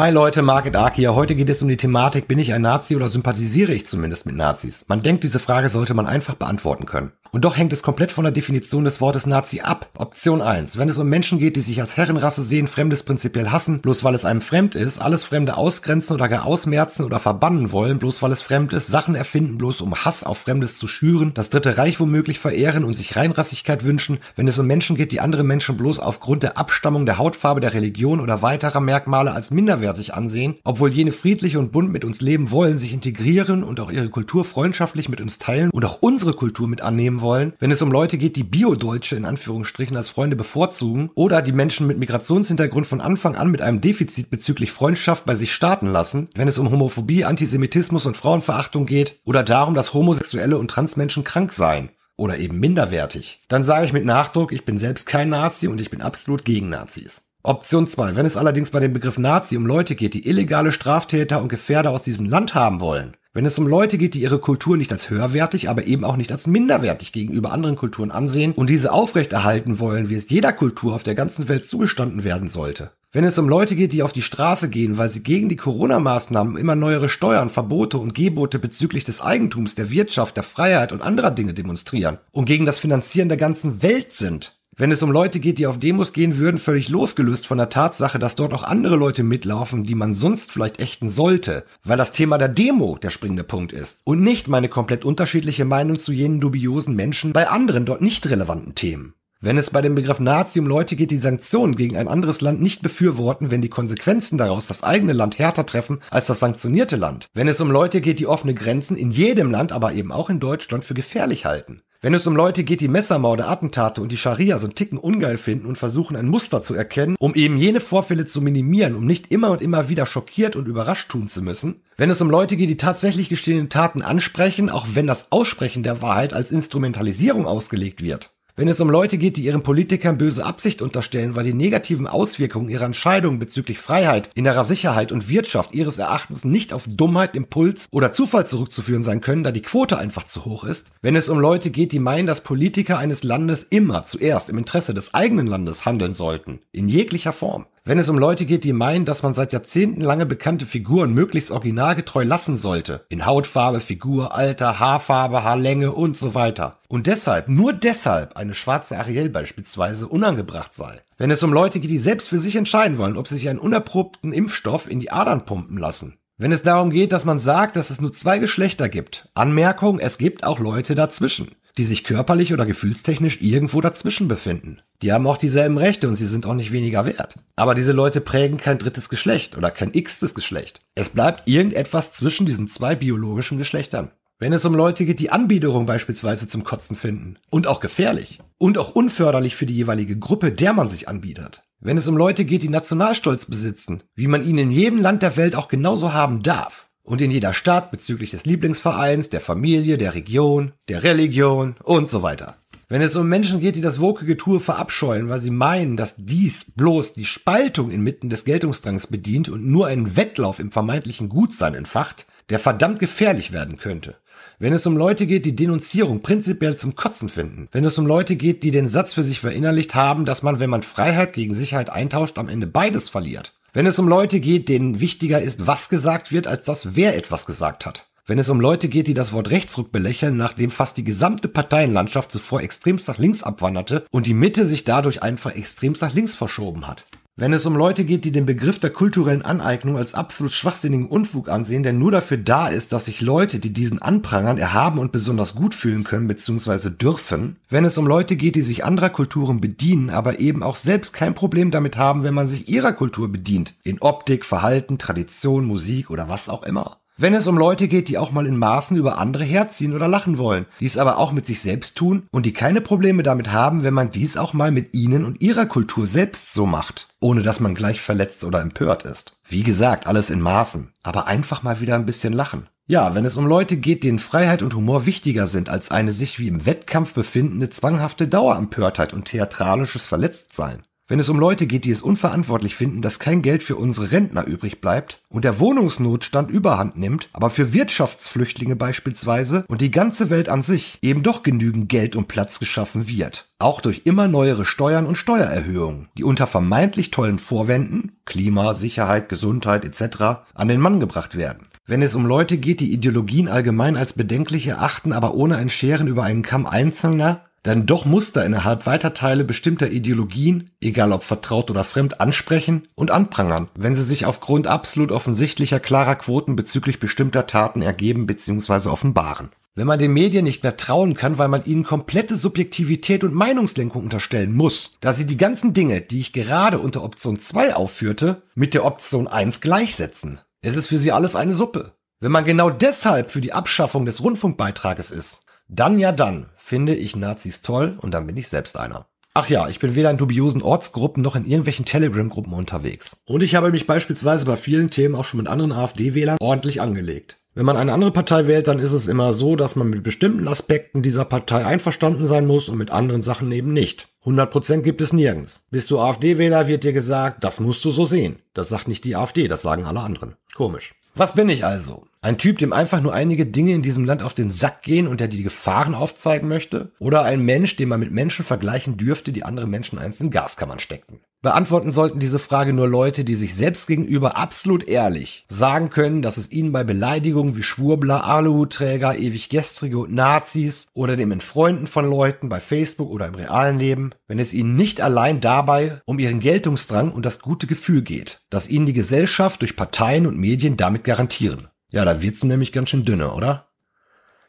Hi Leute, Market Ark hier. Heute geht es um die Thematik, bin ich ein Nazi oder sympathisiere ich zumindest mit Nazis? Man denkt, diese Frage sollte man einfach beantworten können. Und doch hängt es komplett von der Definition des Wortes Nazi ab. Option 1. Wenn es um Menschen geht, die sich als Herrenrasse sehen, Fremdes prinzipiell hassen, bloß weil es einem fremd ist, alles Fremde ausgrenzen oder gar ausmerzen oder verbannen wollen, bloß weil es fremd ist, Sachen erfinden, bloß um Hass auf Fremdes zu schüren, das Dritte Reich womöglich verehren und sich Reinrassigkeit wünschen, wenn es um Menschen geht, die andere Menschen bloß aufgrund der Abstammung, der Hautfarbe, der Religion oder weiterer Merkmale als minderwertig ansehen, obwohl jene friedlich und bunt mit uns leben wollen, sich integrieren und auch ihre Kultur freundschaftlich mit uns teilen und auch unsere Kultur mit annehmen wollen, wenn es um Leute geht, die Bio-Deutsche in Anführungsstrichen als Freunde bevorzugen oder die Menschen mit Migrationshintergrund von Anfang an mit einem Defizit bezüglich Freundschaft bei sich starten lassen, wenn es um Homophobie, Antisemitismus und Frauenverachtung geht oder darum, dass Homosexuelle und Transmenschen krank seien oder eben minderwertig, dann sage ich mit Nachdruck, ich bin selbst kein Nazi und ich bin absolut gegen Nazis. Option 2. Wenn es allerdings bei dem Begriff Nazi um Leute geht, die illegale Straftäter und Gefährder aus diesem Land haben wollen, wenn es um Leute geht, die ihre Kultur nicht als höherwertig, aber eben auch nicht als minderwertig gegenüber anderen Kulturen ansehen und diese aufrechterhalten wollen, wie es jeder Kultur auf der ganzen Welt zugestanden werden sollte. Wenn es um Leute geht, die auf die Straße gehen, weil sie gegen die Corona-Maßnahmen immer neuere Steuern, Verbote und Gebote bezüglich des Eigentums, der Wirtschaft, der Freiheit und anderer Dinge demonstrieren und gegen das Finanzieren der ganzen Welt sind, wenn es um Leute geht, die auf Demos gehen würden, völlig losgelöst von der Tatsache, dass dort auch andere Leute mitlaufen, die man sonst vielleicht ächten sollte, weil das Thema der Demo der springende Punkt ist und nicht meine komplett unterschiedliche Meinung zu jenen dubiosen Menschen bei anderen dort nicht relevanten Themen. Wenn es bei dem Begriff Nazi um Leute geht, die Sanktionen gegen ein anderes Land nicht befürworten, wenn die Konsequenzen daraus das eigene Land härter treffen als das sanktionierte Land. Wenn es um Leute geht, die offene Grenzen in jedem Land, aber eben auch in Deutschland für gefährlich halten. Wenn es um Leute geht, die Messermorde, Attentate und die Scharia so einen Ticken ungeil finden und versuchen ein Muster zu erkennen, um eben jene Vorfälle zu minimieren, um nicht immer und immer wieder schockiert und überrascht tun zu müssen. Wenn es um Leute geht, die tatsächlich gestehenen Taten ansprechen, auch wenn das Aussprechen der Wahrheit als Instrumentalisierung ausgelegt wird. Wenn es um Leute geht, die ihren Politikern böse Absicht unterstellen, weil die negativen Auswirkungen ihrer Entscheidungen bezüglich Freiheit, innerer Sicherheit und Wirtschaft ihres Erachtens nicht auf Dummheit, Impuls oder Zufall zurückzuführen sein können, da die Quote einfach zu hoch ist. Wenn es um Leute geht, die meinen, dass Politiker eines Landes immer zuerst im Interesse des eigenen Landes handeln sollten, in jeglicher Form. Wenn es um Leute geht, die meinen, dass man seit Jahrzehnten lange bekannte Figuren möglichst originalgetreu lassen sollte, in Hautfarbe, Figur, Alter, Haarfarbe, Haarlänge und so weiter, und deshalb, nur deshalb, eine schwarze Ariel beispielsweise unangebracht sei. Wenn es um Leute geht, die selbst für sich entscheiden wollen, ob sie sich einen unerprobten Impfstoff in die Adern pumpen lassen. Wenn es darum geht, dass man sagt, dass es nur zwei Geschlechter gibt. Anmerkung, es gibt auch Leute dazwischen die sich körperlich oder gefühlstechnisch irgendwo dazwischen befinden. Die haben auch dieselben Rechte und sie sind auch nicht weniger wert. Aber diese Leute prägen kein drittes Geschlecht oder kein x-tes Geschlecht. Es bleibt irgendetwas zwischen diesen zwei biologischen Geschlechtern. Wenn es um Leute geht, die Anbiederung beispielsweise zum Kotzen finden. Und auch gefährlich. Und auch unförderlich für die jeweilige Gruppe, der man sich anbietet. Wenn es um Leute geht, die Nationalstolz besitzen, wie man ihn in jedem Land der Welt auch genauso haben darf und in jeder Stadt bezüglich des Lieblingsvereins, der Familie, der Region, der Religion und so weiter. Wenn es um Menschen geht, die das wokige Getue verabscheuen, weil sie meinen, dass dies bloß die Spaltung inmitten des Geltungsdrangs bedient und nur einen Wettlauf im vermeintlichen Gutsein entfacht, der verdammt gefährlich werden könnte. Wenn es um Leute geht, die Denunzierung prinzipiell zum Kotzen finden. Wenn es um Leute geht, die den Satz für sich verinnerlicht haben, dass man, wenn man Freiheit gegen Sicherheit eintauscht, am Ende beides verliert. Wenn es um Leute geht, denen wichtiger ist, was gesagt wird, als das, wer etwas gesagt hat. Wenn es um Leute geht, die das Wort Rechtsruck belächeln, nachdem fast die gesamte Parteienlandschaft zuvor extremst nach links abwanderte und die Mitte sich dadurch einfach extremst nach links verschoben hat. Wenn es um Leute geht, die den Begriff der kulturellen Aneignung als absolut schwachsinnigen Unfug ansehen, der nur dafür da ist, dass sich Leute, die diesen anprangern, erhaben und besonders gut fühlen können bzw. dürfen. Wenn es um Leute geht, die sich anderer Kulturen bedienen, aber eben auch selbst kein Problem damit haben, wenn man sich ihrer Kultur bedient. In Optik, Verhalten, Tradition, Musik oder was auch immer. Wenn es um Leute geht, die auch mal in Maßen über andere herziehen oder lachen wollen, die es aber auch mit sich selbst tun und die keine Probleme damit haben, wenn man dies auch mal mit ihnen und ihrer Kultur selbst so macht, ohne dass man gleich verletzt oder empört ist. Wie gesagt, alles in Maßen, aber einfach mal wieder ein bisschen lachen. Ja, wenn es um Leute geht, denen Freiheit und Humor wichtiger sind als eine sich wie im Wettkampf befindende zwanghafte Dauerempörtheit und theatralisches Verletztsein. Wenn es um Leute geht, die es unverantwortlich finden, dass kein Geld für unsere Rentner übrig bleibt und der Wohnungsnotstand überhand nimmt, aber für Wirtschaftsflüchtlinge beispielsweise und die ganze Welt an sich eben doch genügend Geld und Platz geschaffen wird. Auch durch immer neuere Steuern und Steuererhöhungen, die unter vermeintlich tollen Vorwänden, Klima, Sicherheit, Gesundheit etc., an den Mann gebracht werden. Wenn es um Leute geht, die Ideologien allgemein als bedenklich erachten, aber ohne ein Scheren über einen Kamm Einzelner, dann doch Muster innerhalb weiter Teile bestimmter Ideologien, egal ob vertraut oder fremd, ansprechen und anprangern, wenn sie sich aufgrund absolut offensichtlicher klarer Quoten bezüglich bestimmter Taten ergeben bzw. offenbaren. Wenn man den Medien nicht mehr trauen kann, weil man ihnen komplette Subjektivität und Meinungslenkung unterstellen muss, da sie die ganzen Dinge, die ich gerade unter Option 2 aufführte, mit der Option 1 gleichsetzen. Es ist für sie alles eine Suppe. Wenn man genau deshalb für die Abschaffung des Rundfunkbeitrages ist, dann ja dann finde ich Nazis toll und dann bin ich selbst einer. Ach ja, ich bin weder in dubiosen Ortsgruppen noch in irgendwelchen Telegram-Gruppen unterwegs. Und ich habe mich beispielsweise bei vielen Themen auch schon mit anderen AfD-Wählern ordentlich angelegt. Wenn man eine andere Partei wählt, dann ist es immer so, dass man mit bestimmten Aspekten dieser Partei einverstanden sein muss und mit anderen Sachen eben nicht. 100% gibt es nirgends. Bist du AfD-Wähler, wird dir gesagt, das musst du so sehen. Das sagt nicht die AfD, das sagen alle anderen. Komisch. Was bin ich also? Ein Typ, dem einfach nur einige Dinge in diesem Land auf den Sack gehen und der die Gefahren aufzeigen möchte? Oder ein Mensch, den man mit Menschen vergleichen dürfte, die andere Menschen einst in Gaskammern steckten? Beantworten sollten diese Frage nur Leute, die sich selbst gegenüber absolut ehrlich sagen können, dass es ihnen bei Beleidigungen wie Schwurbler, Aluhutträger, ewig Gestrige und Nazis oder dem Entfreunden von Leuten bei Facebook oder im realen Leben, wenn es ihnen nicht allein dabei um ihren Geltungsdrang und das gute Gefühl geht, das ihnen die Gesellschaft durch Parteien und Medien damit garantieren. Ja, da wird's nämlich ganz schön dünne, oder?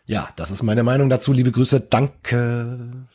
Ja, das ist meine Meinung dazu. Liebe Grüße. Danke.